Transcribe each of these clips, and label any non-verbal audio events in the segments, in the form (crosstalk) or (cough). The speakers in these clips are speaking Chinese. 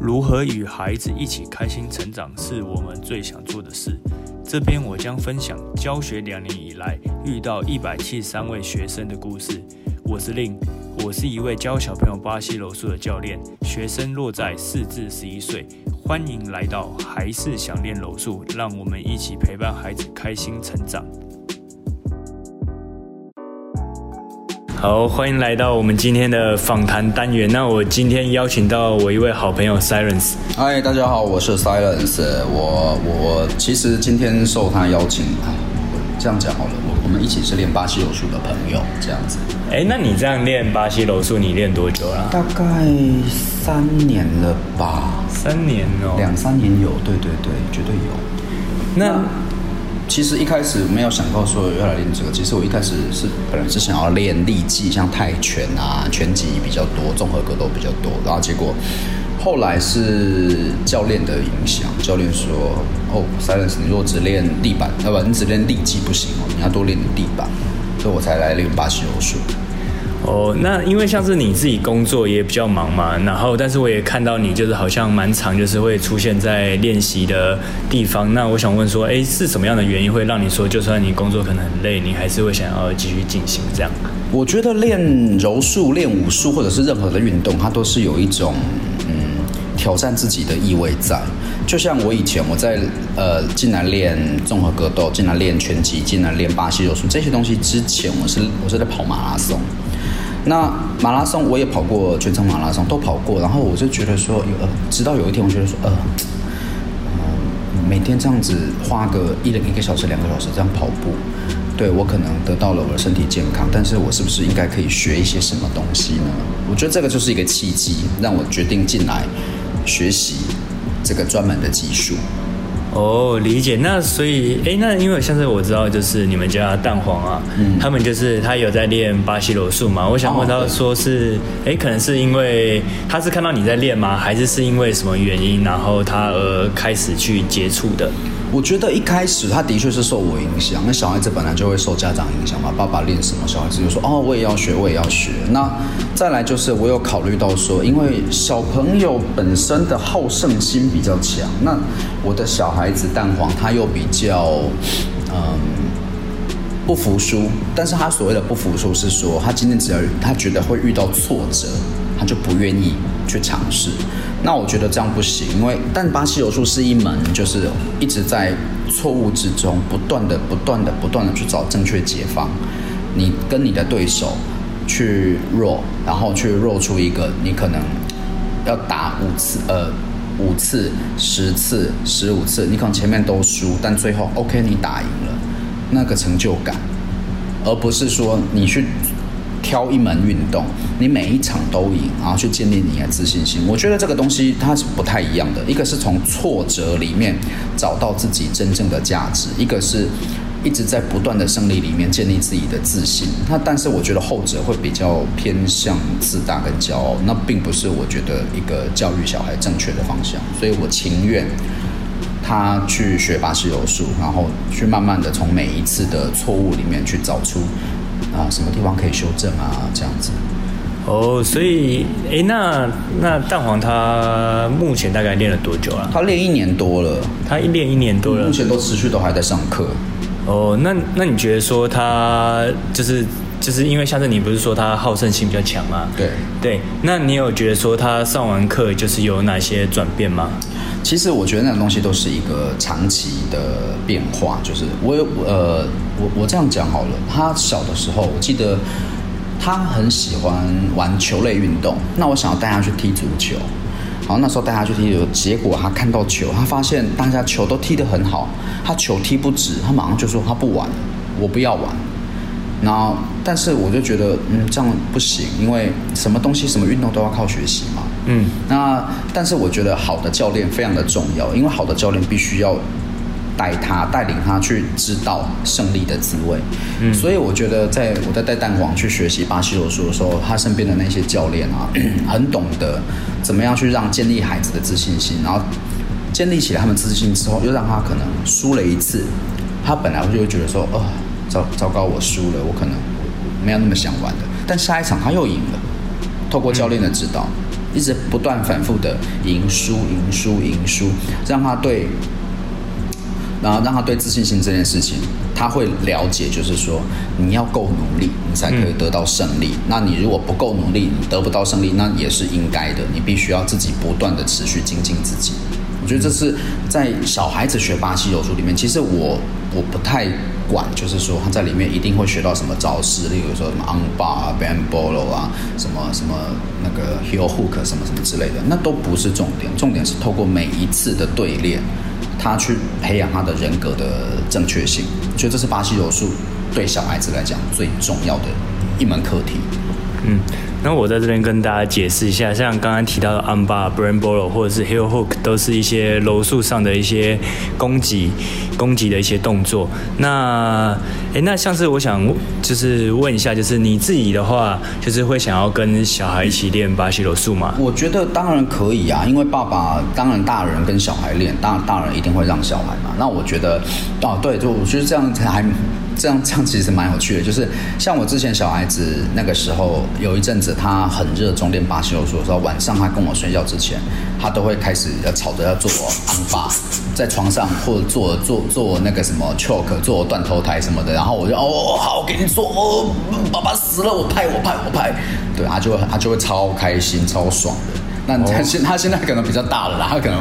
如何与孩子一起开心成长，是我们最想做的事。这边我将分享教学两年以来遇到一百七十三位学生的故事。我是令，我是一位教小朋友巴西柔术的教练，学生落在四至十一岁。欢迎来到还是想练柔术，让我们一起陪伴孩子开心成长。好，欢迎来到我们今天的访谈单元。那我今天邀请到我一位好朋友 Silence。嗨，大家好，我是 Silence。我我其实今天受他邀请，这样讲好了，我我们一起是练巴西柔术的朋友，这样子。哎，那你这样练巴西柔术，你练多久了？大概三年了吧。三年哦。两三年有，对对对，绝对有。那其实一开始没有想到说要来练这个，其实我一开始是本来是想要练力技，像泰拳啊、拳击比较多，综合格斗比较多，然后结果后来是教练的影响，教练说：“哦，Silence，你如果只练地板，要不然你只练力技不行哦，你要多练地板。”所以我才来练巴西柔术。哦，那因为像是你自己工作也比较忙嘛，然后但是我也看到你就是好像蛮长，就是会出现在练习的地方。那我想问说，哎，是什么样的原因会让你说，就算你工作可能很累，你还是会想要继续进行这样？我觉得练柔术、练武术或者是任何的运动，它都是有一种嗯挑战自己的意味在。就像我以前我在呃进来练综合格斗，进来练拳击，进来练巴西柔术这些东西之前，我是我是在跑马拉松。那马拉松我也跑过，全程马拉松都跑过，然后我就觉得说，呃，直到有一天，我觉得说，呃，嗯，每天这样子花个一两一个小时、两个小时这样跑步，对我可能得到了我的身体健康，但是我是不是应该可以学一些什么东西呢？我觉得这个就是一个契机，让我决定进来学习这个专门的技术。哦，理解。那所以，哎，那因为像是我知道，就是你们家蛋黄啊，他们就是他有在练巴西柔术嘛。我想问他说是，哎，可能是因为他是看到你在练吗？还是是因为什么原因，然后他而开始去接触的？我觉得一开始他的确是受我影响，那小孩子本来就会受家长影响嘛。爸爸练什么，小孩子就说哦，我也要学，我也要学。那再来就是我有考虑到说，因为小朋友本身的好胜心比较强，那我的小孩子蛋黄他又比较嗯不服输，但是他所谓的不服输是说，他今天只要他觉得会遇到挫折，他就不愿意去尝试。那我觉得这样不行，因为但巴西柔术是一门，就是一直在错误之中，不断的、不断的、不断的去找正确解方。你跟你的对手去弱，然后去弱出一个，你可能要打五次，呃，五次、十次、十五次，你可能前面都输，但最后 OK 你打赢了，那个成就感，而不是说你去。挑一门运动，你每一场都赢，然后去建立你的自信心。我觉得这个东西它是不太一样的。一个是从挫折里面找到自己真正的价值，一个是一直在不断的胜利里面建立自己的自信。那但是我觉得后者会比较偏向自大跟骄傲，那并不是我觉得一个教育小孩正确的方向。所以我情愿他去学巴西柔术，然后去慢慢的从每一次的错误里面去找出。啊，什么地方可以修正啊？这样子。哦，所以，哎，那那蛋黄他目前大概练了多久啊？他练一年多了，他一练一年多了，目前都持续都还在上课。哦，那那你觉得说他就是就是因为像是你不是说他好胜心比较强吗？对对，那你有觉得说他上完课就是有哪些转变吗？其实我觉得那种东西都是一个长期的变化，就是我有呃，我我这样讲好了，他小的时候，我记得他很喜欢玩球类运动，那我想要带他去踢足球，然后，那时候带他去踢球，结果他看到球，他发现大家球都踢得很好，他球踢不直，他马上就说他不玩，我不要玩。然后，但是我就觉得，嗯，这样不行，因为什么东西、什么运动都要靠学习嘛。嗯。那但是我觉得好的教练非常的重要，因为好的教练必须要带他、带领他去知道胜利的滋味。嗯。所以我觉得，在我在带蛋黄去学习巴西柔术的时候，他身边的那些教练啊，(clears throat) 很懂得怎么样去让建立孩子的自信心，然后建立起来他们自信之后，又让他可能输了一次，他本来就会觉得说，哦。糟糟糕，我输了，我可能没有那么想玩的。但下一场他又赢了，透过教练的指导，一直不断反复的赢输、赢输、赢输，让他对。然后让他对自信心这件事情，他会了解，就是说你要够努力，你才可以得到胜利。那你如果不够努力，你得不到胜利，那也是应该的。你必须要自己不断的持续精进自己。我觉得这是在小孩子学巴西柔术里面，其实我我不太管，就是说他在里面一定会学到什么招式，例如说什么 on bar 啊、bambolo 啊、什么什么那个 heel hook 什么什么之类的，那都不是重点，重点是透过每一次的对练。他去培养他的人格的正确性，所以这是巴西柔术对小孩子来讲最重要的一门课题。嗯。那我在这边跟大家解释一下，像刚刚提到的 amba、b r a n b o l o 或者是 heel hook，都是一些柔术上的一些攻击、攻击的一些动作。那，哎，那像是我想就是问一下，就是你自己的话，就是会想要跟小孩一起练巴西柔术吗？我觉得当然可以啊，因为爸爸当然大人跟小孩练，当然大人一定会让小孩嘛。那我觉得，哦，对，就我觉得这样才还。这样这样其实蛮有趣的，就是像我之前小孩子那个时候有一阵子，他很热衷练巴西柔术的时候，晚上他跟我睡觉之前，他都会开始要吵着要做安巴，在床上或者做做做那个什么 choke，做断头台什么的，然后我就哦好，我给你做，哦，爸爸死了，我拍我拍我拍，对，他就会他就会超开心超爽的。那他现他现在可能比较大了啦，他可能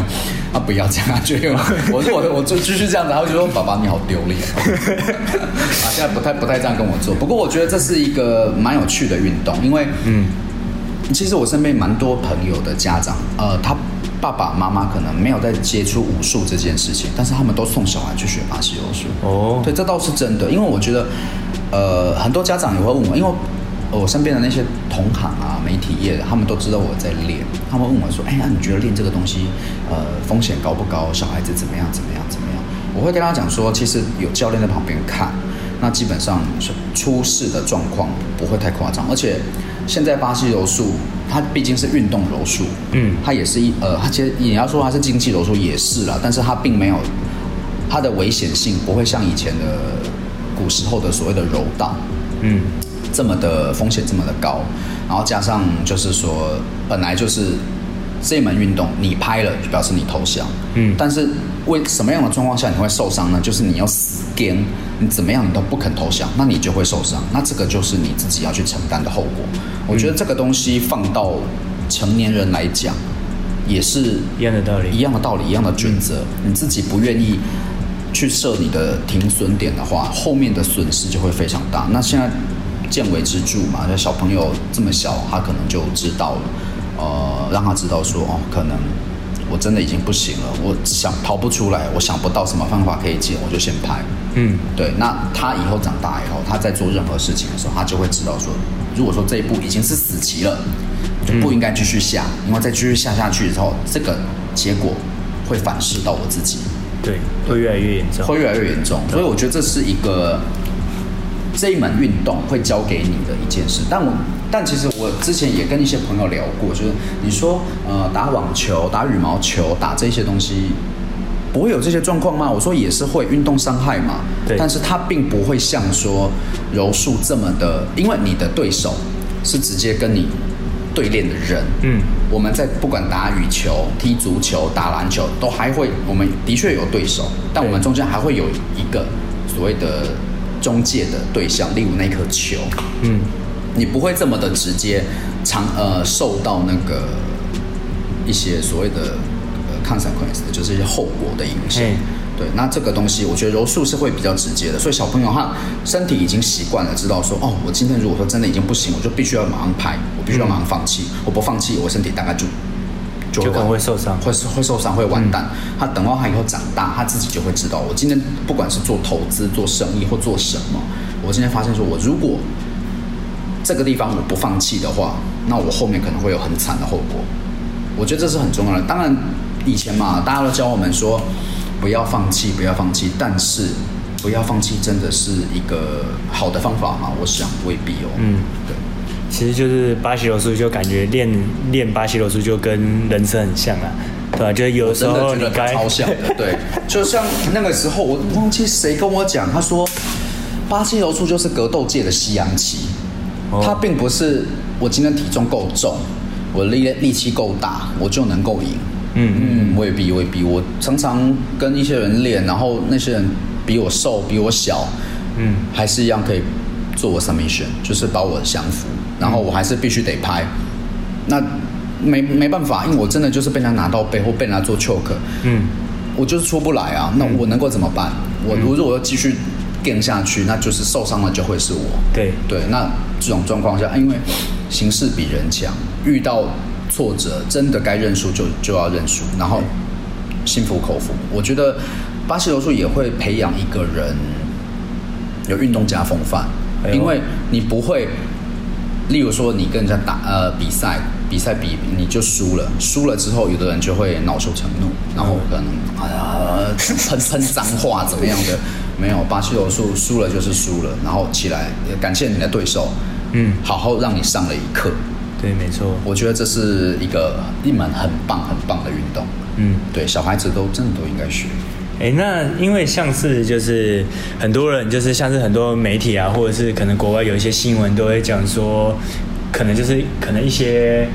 他不要这样，就 (laughs) 我说我我就继续这样子，他就说爸爸你好丢脸，(laughs) 啊现在不太不太这样跟我做，不过我觉得这是一个蛮有趣的运动，因为嗯，其实我身边蛮多朋友的家长，呃，他爸爸妈妈可能没有在接触武术这件事情，但是他们都送小孩去学巴西柔术。哦，对，这倒是真的，因为我觉得呃很多家长也会问我，因为。我身边的那些同行啊，媒体业的，他们都知道我在练。他们问我说：“哎，那你觉得练这个东西，呃，风险高不高？小孩子怎么样？怎么样？怎么样？”我会跟他讲说，其实有教练在旁边看，那基本上出事的状况不会太夸张。而且现在巴西柔术，它毕竟是运动柔术，嗯，它也是一呃，它其实你要说它是竞技柔术也是啦，但是它并没有它的危险性不会像以前的古时候的所谓的柔道，嗯。这么的风险这么的高，然后加上就是说，本来就是这门运动，你拍了就表示你投降，嗯，但是为什么样的状况下你会受伤呢？就是你要死跟，你怎么样你都不肯投降，那你就会受伤，那这个就是你自己要去承担的后果。我觉得这个东西放到成年人来讲，也是一样的道理，一样的道理，一样的准则。你自己不愿意去设你的停损点的话，后面的损失就会非常大。那现在。见微知著嘛，那小朋友这么小，他可能就知道了。呃，让他知道说，哦，可能我真的已经不行了，我想逃不出来，我想不到什么方法可以解，我就先拍。嗯，对。那他以后长大以后，他在做任何事情的时候，他就会知道说，如果说这一步已经是死棋了，就不应该继续下，因为再继续下下去之后，这个结果会反噬到我自己。对，会越来越严重，会越来越严重。所以我觉得这是一个。这一门运动会教给你的一件事，但我但其实我之前也跟一些朋友聊过，就是你说呃打网球、打羽毛球、打这些东西，不会有这些状况吗？我说也是会，运动伤害嘛。对。但是它并不会像说柔术这么的，因为你的对手是直接跟你对练的人。嗯。我们在不管打羽球、踢足球、打篮球，都还会，我们的确有对手，但我们中间还会有一个所谓的。中介的对象，例如那颗球，嗯，你不会这么的直接，长呃受到那个一些所谓的呃 consequence，就是一些后果的影响。对，那这个东西，我觉得柔术是会比较直接的，所以小朋友他身体已经习惯了，知道说，哦，我今天如果说真的已经不行，我就必须要马上拍，我必须要马上放弃，我不放弃，我身体大概就。就可能会受伤，会会受伤，会完蛋。他等到他以后长大，他自己就会知道，我今天不管是做投资、做生意或做什么，我今天发现说，我如果这个地方我不放弃的话，那我后面可能会有很惨的后果。我觉得这是很重要的。当然，以前嘛，大家都教我们说不要放弃，不要放弃。但是，不要放弃真的是一个好的方法吗？我想未必哦。嗯，对。其实就是巴西柔术，就感觉练练巴西柔术就跟人生很像啊，对吧？就有时候你该超像的，对。(laughs) 就像那个时候，我忘记谁跟我讲，他说巴西柔术就是格斗界的西洋棋，它并不是我今天体重够重，我力力气够大，我就能够赢。嗯嗯嗯，未必未必。我常常跟一些人练，然后那些人比我瘦，比我小，嗯还是一样可以做我 submission，就是把我降服，然后我还是必须得拍。那没没办法，因为我真的就是被人家拿到背后被人家做 choke，嗯我就是出不来啊。那我能够怎么办？我如果要继续垫下去，那就是受伤的就会是我。对对，那这种状况下，因为形势比人强，遇到挫折，真的该认输就就要认输，然后心服口服。我觉得巴西柔术也会培养一个人有运动家风范，哎因为你不会，例如说你跟人家打呃比赛，比赛比你就输了，输了之后，有的人就会恼羞成怒，然后可能哎呀喷喷脏话怎么样的，(laughs) 没有巴西柔术输了就是输了，然后起来感谢你的对手，嗯，好好让你上了一课。对，没错。我觉得这是一个一门很棒很棒的运动，嗯，对小孩子都真的都应该学。哎，那因为像是就是很多人就是像是很多媒体啊，或者是可能国外有一些新闻都会讲说，可能就是可能一些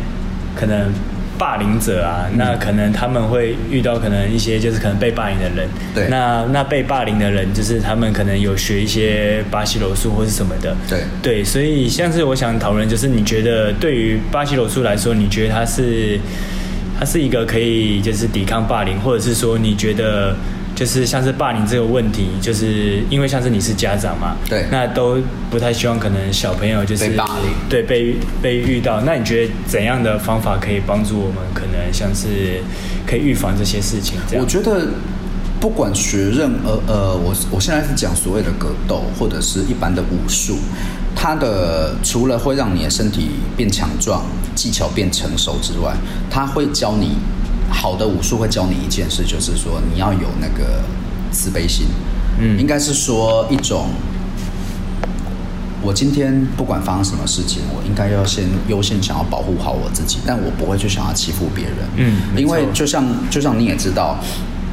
可能霸凌者啊，那可能他们会遇到可能一些就是可能被霸凌的人，对。那那被霸凌的人就是他们可能有学一些巴西柔术或是什么的，对。对，所以像是我想讨论，就是你觉得对于巴西柔术来说，你觉得它是它是一个可以就是抵抗霸凌，或者是说你觉得就是像是霸凌这个问题，就是因为像是你是家长嘛，对。那都不太希望可能小朋友就是被霸凌。对被被遇到，那你觉得怎样的方法可以帮助我们可能像是可以预防这些事情？这样？我觉得不管学任呃呃，我我现在是讲所谓的格斗或者是一般的武术，它的除了会让你的身体变强壮、技巧变成熟之外，它会教你好的武术会教你一件事，就是说你要有那个慈悲心，嗯应该是说一种。我今天不管发生什么事情，我应该要先优先想要保护好我自己，但我不会去想要欺负别人。嗯因为就像就像你也知道，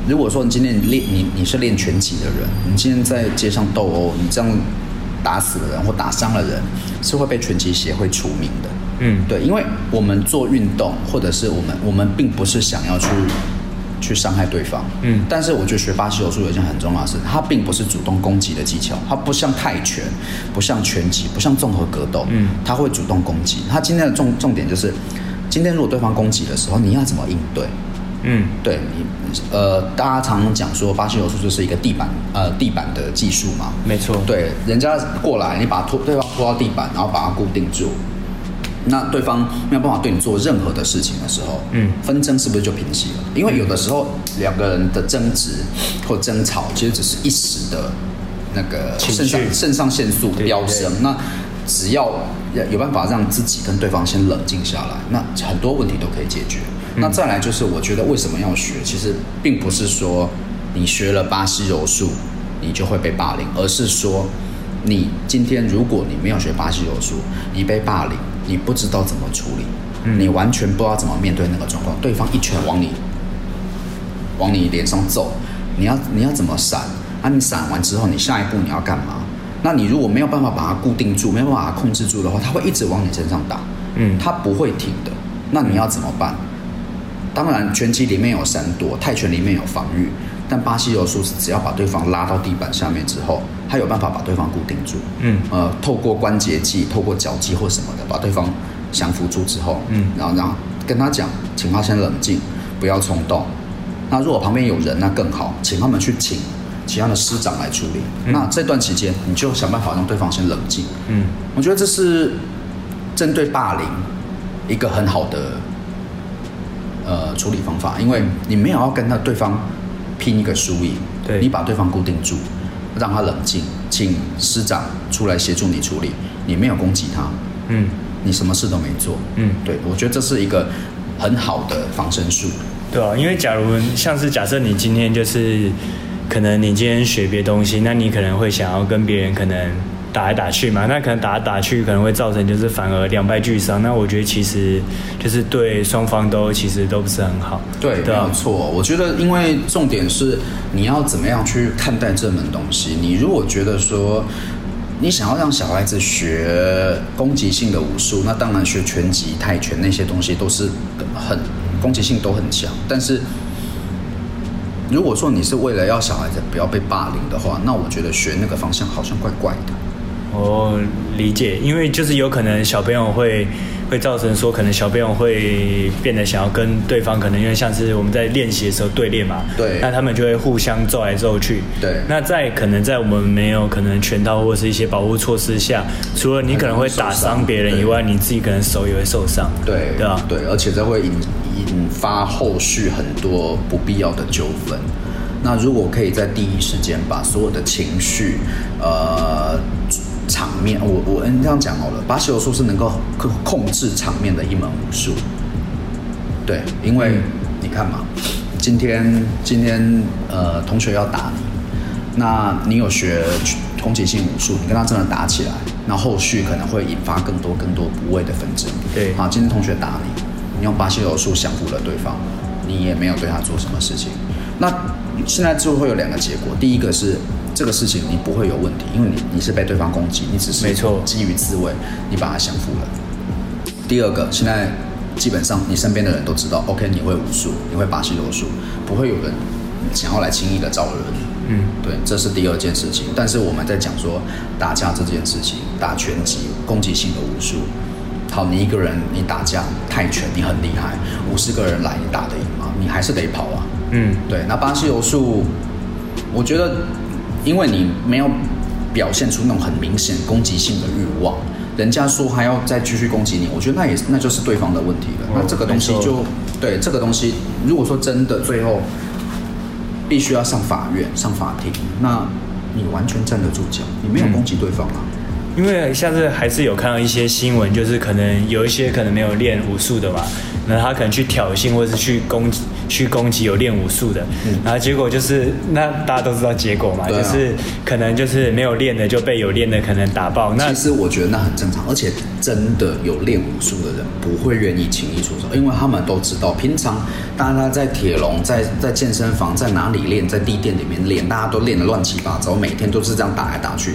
如果说你今天练你你是练拳击的人，你今天在街上斗殴，你这样打死了人或打伤了人，是会被拳击协会除名的。嗯。对，因为我们做运动，或者是我们我们并不是想要去去伤害对方，嗯。但是我觉得学巴西柔术有一件很重要的事，它并不是主动攻击的技巧，它不像泰拳，不像拳击，不像综合格斗，嗯。它会主动攻击。它今天的重重点就是，今天如果对方攻击的时候，你要怎么应对？嗯。对你，呃，大家常常讲说巴西柔术就是一个地板呃地板的技术嘛，没错，对，人家过来，你把拖对方拖到地板，然后把它固定住。那对方没有办法对你做任何的事情的时候，嗯纷争是不是就平息了？因为有的时候两个人的争执或争吵，其实只是一时的那个肾上肾上腺素飙升。那只要有办法让自己跟对方先冷静下来，那很多问题都可以解决。嗯那再来就是，我觉得为什么要学？其实并不是说你学了巴西柔术，你就会被霸凌，而是说你今天如果你没有学巴西柔术，你被霸凌，你不知道怎么处理，嗯你完全不知道怎么面对那个状况，对方一拳往你往你脸上揍，你要你要怎么闪？啊，你闪完之后，你下一步你要干嘛？那你如果没有办法把它固定住，没有办法控制住的话，它会一直往你身上打，嗯它不会停的。那你要怎么办？当然，拳击里面有闪躲，泰拳里面有防御，但巴西柔术是只要把对方拉到地板下面之后，他有办法把对方固定住。嗯呃，透过关节技、透过脚技或什么的，把对方降服住之后，嗯然后然后跟他讲，请他先冷静，不要冲动。那如果旁边有人，那更好，请他们去请其他的师长来处理。嗯那这段期间，你就想办法让对方先冷静。嗯我觉得这是针对霸凌一个很好的呃处理方法，因为你没有要跟他对方拼一个输赢，对你把对方固定住，让他冷静，请师长出来协助你处理，你没有攻击他，嗯你什么事都没做，嗯。对我觉得这是一个很好的防身术。对啊，因为假如像是假设你今天就是，可能你今天学别东西，那你可能会想要跟别人可能打来打去嘛，那可能打来打去可能会造成就是反而两败俱伤。那我觉得其实就是对双方都其实都不是很好。对，对啊没有错。我觉得，因为重点是你要怎么样去看待这门东西。你如果觉得说，你想要让小孩子学攻击性的武术，那当然学拳击、泰拳那些东西都是很攻击性都很强。但是如果说你是为了要小孩子不要被霸凌的话，那我觉得学那个方向好像怪怪的。哦，理解，因为就是有可能小朋友会会造成说，可能小朋友会变得想要跟对方，可能因为像是我们在练习的时候对练嘛，对。那他们就会互相揍来揍去，对。那在可能在我们没有可能拳套或是一些保护措施下，除了你可能会打伤别人以外，你自己可能手也会受伤，对对啊，对，而且这会引引发后续很多不必要的纠纷。那如果可以在第一时间把所有的情绪，呃，场面，我我嗯这样讲好了，巴西柔术是能够控控制场面的一门武术。对，因为嗯你看嘛，今天今天呃同学要打你，那你有学攻击性武术，你跟他真的打起来，那后续可能会引发更多更多不谓的纷争。对好，今天同学打你，你用巴西柔术降服了对方，你也没有对他做什么事情。那现在就会有两个结果，第一个是这个事情你不会有问题，因为你你是被对方攻击，你只是没错基于自卫，你把它降服了。第二个，现在基本上你身边的人都知道，OK，你会武术，你会巴西柔术，不会有人想要来轻易的招惹你。嗯，对，这是第二件事情。但是我们在讲说打架这件事情，打拳击、攻击性的武术，好，你一个人你打架泰拳你很厉害，五十个人来你打得赢吗？你还是得跑啊。嗯，对，那巴西柔术，我觉得，因为你没有表现出那种很明显攻击性的欲望，人家说还要再继续攻击你，我觉得那也是那就是对方的问题了。哦那这个东西就对这个东西，如果说真的最后必须要上法院、上法庭，那你完全站得住脚，你没有攻击对方啊。因为像是还是有看到一些新闻，就是可能有一些可能没有练武术的嘛，那他可能去挑衅或者是去攻击去攻击有练武术的，然后结果就是那大家都知道结果嘛，就是可能就是没有练的就被有练的可能打爆，那其实我觉得那很正常，而且真的有练武术的人不会愿意轻易出手，因为他们都知道，平常大家在铁笼、在在健身房、在哪里练，在地垫里面练，大家都练得乱七八糟，每天都是这样打来打去。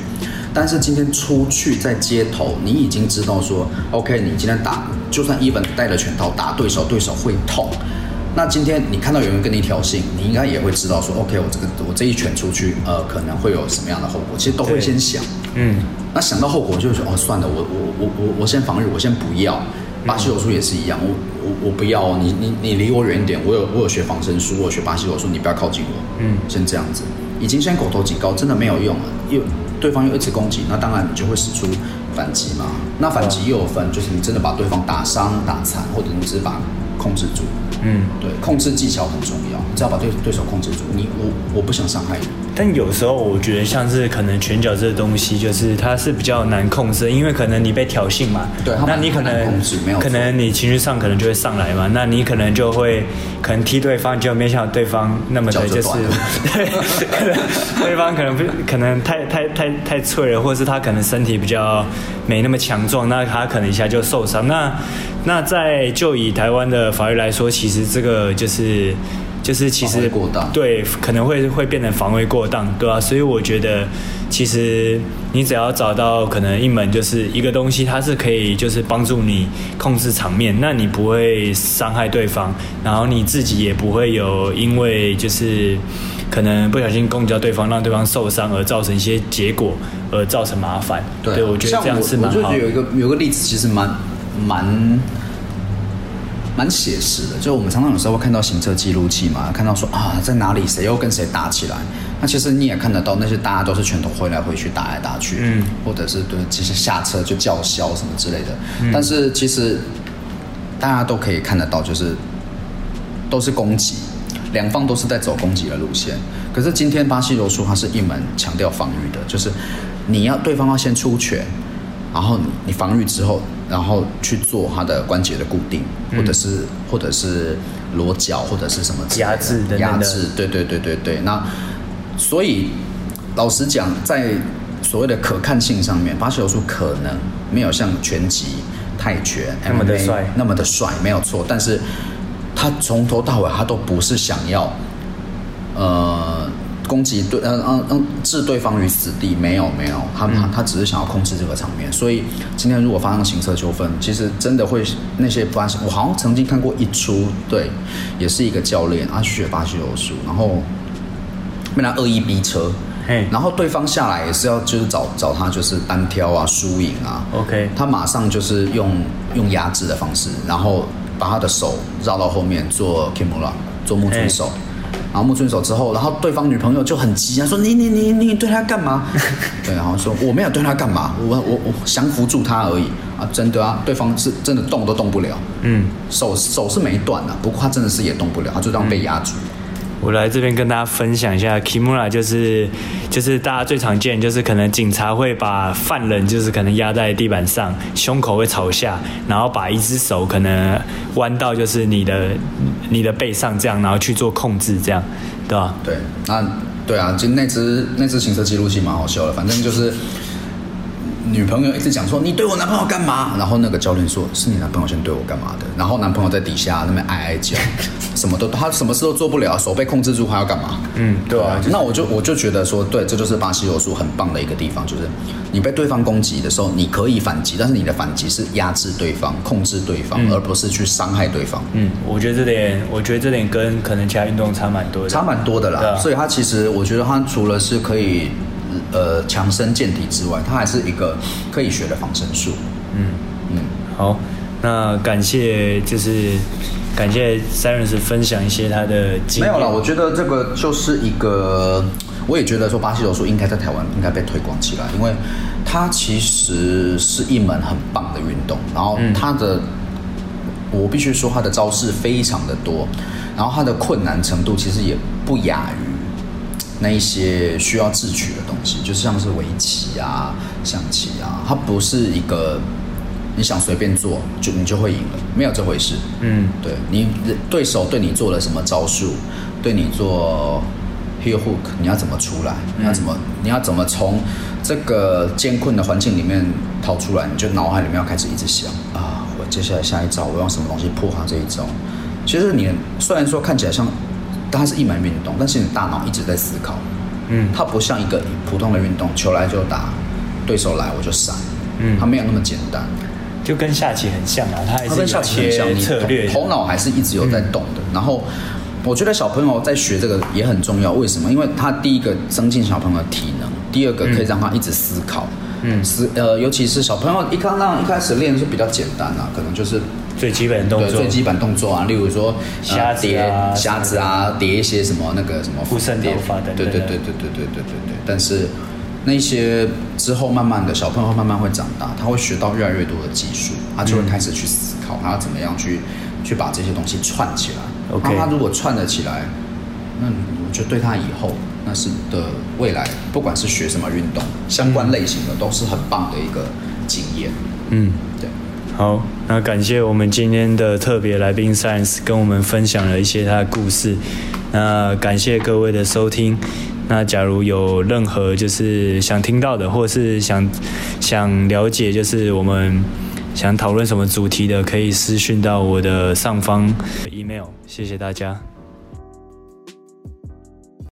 但是今天出去在街头，你已经知道说，OK，你今天打，就算 even 带了拳套打对手，对手会痛。那今天你看到有人跟你挑衅，你应该也会知道说，OK，我这个我这一拳出去，呃，可能会有什么样的后果，其实都会先想。嗯，那想到后果就会说哦，算了，我我我我我先防御，我先不要。巴西柔术也是一样，我我我不要哦，你你你离我远一点。我有我有学防身术，我有学巴西柔术，你不要靠近我。嗯先这样子，已经先口头警告，真的没有用了，又对方又一直攻击，那当然你就会使出反击嘛。那反击又有分，就是你真的把对方打伤、打残，或者你只是把控制住。嗯，对，控制技巧很重要，只要把对对手控制住，你我我不想伤害你。但有时候我觉得像是可能拳脚这个东西，就是它是比较难控制，因为可能你被挑衅嘛，对那你可能可能你情绪上可能就会上来嘛，那你可能就会可能踢对方，就没想到对方那么的脚就就是 (laughs) 对，可能对方可能不可能太太太太脆了，或者是他可能身体比较没那么强壮，那他可能一下就受伤。那那在就以台湾的法律来说，其实这个就是。就是其实过当对，可能会会变成防卫过当，对啊，所以我觉得，其实你只要找到可能一门就是一个东西，它是可以就是帮助你控制场面，那你不会伤害对方，然后你自己也不会有因为就是可能不小心攻击到对方，让对方受伤而造成一些结果而造成麻烦。对，我觉得这样是蛮好的。我我就觉得有一个有个例子，其实蛮蛮蛮写实的。就我们常常有时候会看到行车记录器嘛，看到说啊在哪里谁又跟谁打起来，那其实你也看得到，那些大家都是拳头挥来挥去，打来打去，嗯，或者是对，其实下车就叫嚣什么之类的。但是其实大家都可以看得到，就是都是攻击，两方都是在走攻击的路线。可是今天巴西柔术它是一门强调防御的，就是你要对方要先出拳，然后你你防御之后，然后去做他的关节的固定，或者是、或者是裸脚或者是什么压制的压制，对对对对对。那所以老实讲，在所谓的可看性上面，巴西柔术可能没有像拳击、泰拳那么的帅那么的帅，没有错。但是他从头到尾，他都不是想要，呃，攻击对，嗯嗯嗯，置对方于死地，没有没有，他他他只是想要控制这个场面。所以今天如果发生行车纠纷，其实真的会那些巴西，我好像曾经看过一出，对，也是一个教练啊学巴西柔术，然后被他恶意逼车，嘿然后对方下来也是要就是找找他就是单挑啊输赢啊，，OK，他马上就是用用压制的方式，然后把他的手绕到后面做 kimura，做木锤手。然后木村手之后，然后对方女朋友就很急啊，说你你你你对他干嘛？(laughs) 对，然后说我没有对他干嘛，我我我降服住他而已啊，真的啊，对方是真的动都动不了，嗯，手手是没断的、不过他真的是也动不了，他就这样被压住。我来这边跟大家分享一下，kimura 就是就是大家最常见，就是可能警察会把犯人就是可能压在地板上，胸口会朝下，然后把一只手可能弯到就是你的你的背上这样，然后去做控制，这样，对吧？对，那对啊，就那只那只行车记录器蛮好笑的，反正就是女朋友一直讲说你对我男朋友干嘛，然后那个教练说是你男朋友先对我干嘛的，然后男朋友在底下那边哀哀叫，什么都他什么事都做不了，手被控制住，还要干嘛？嗯，对啊，那我就我就觉得说，对，这就是巴西柔术很棒的一个地方，就是你被对方攻击的时候，你可以反击，但是你的反击是压制对方、控制对方，而不是去伤害对方。嗯，我觉得这点，我觉得这点跟可能其他运动差蛮多的，差蛮多的啦。啊所以他其实我觉得他除了是可以呃强身健体之外，它还是一个可以学的防身术。嗯嗯，好，那感谢就是感谢 Sirens 分享一些他的经验。没有了，我觉得这个就是一个，我也觉得说巴西柔术应该在台湾应该被推广起来，因为它其实是一门很棒的运动，然后它的。我必须说，它的招式非常的多，然后它的困难程度其实也不亚于那一些需要智取的东西，就像是围棋啊、象棋啊，它不是一个你想随便做就你就会赢了，没有这回事。嗯，对你对手对你做了什么招数，对你做 heel hook，你要怎么出来？你要怎么你要怎么从这个艰困的环境里面逃出来？你就脑海里面要开始一直想啊，我接下来下一招我用什么东西破他这一招？其实你虽然说看起来像它是一门运动，但是你大脑一直在思考。嗯它不像一个普通的运动，球来就打，对手来我就闪。嗯它没有那么简单。就跟下棋很像啊，它还是跟下棋很像，你有一些策略头脑还是一直有在动的。然后，我觉得小朋友在学这个也很重要。为什么？因为他第一个增进小朋友的体能，第二个可以让他一直思考。嗯思呃，尤其是小朋友一刚刚一开始练是比较简单啊，可能就是最基本的动作，最基本动作啊，例如说瞎子啊叠瞎子啊，叠一些什么那个什么附身叠头发等等对对对对对对对对对。但是那些之后慢慢的小朋友慢慢会长大，他会学到越来越多的技术，他就会开始去思考他要怎么样去去把这些东西串起来。OK 那他如果串得起来，那我觉得对他以后那是的未来，不管是学什么运动，相关类型的都是很棒的一个经验。嗯。好，那感谢我们今天的特别来宾 Science 跟我们分享了一些他的故事。那感谢各位的收听。那假如有任何就是想听到的，或是想想了解，就是我们想讨论什么主题的，可以私讯到我的上方 email。谢谢大家。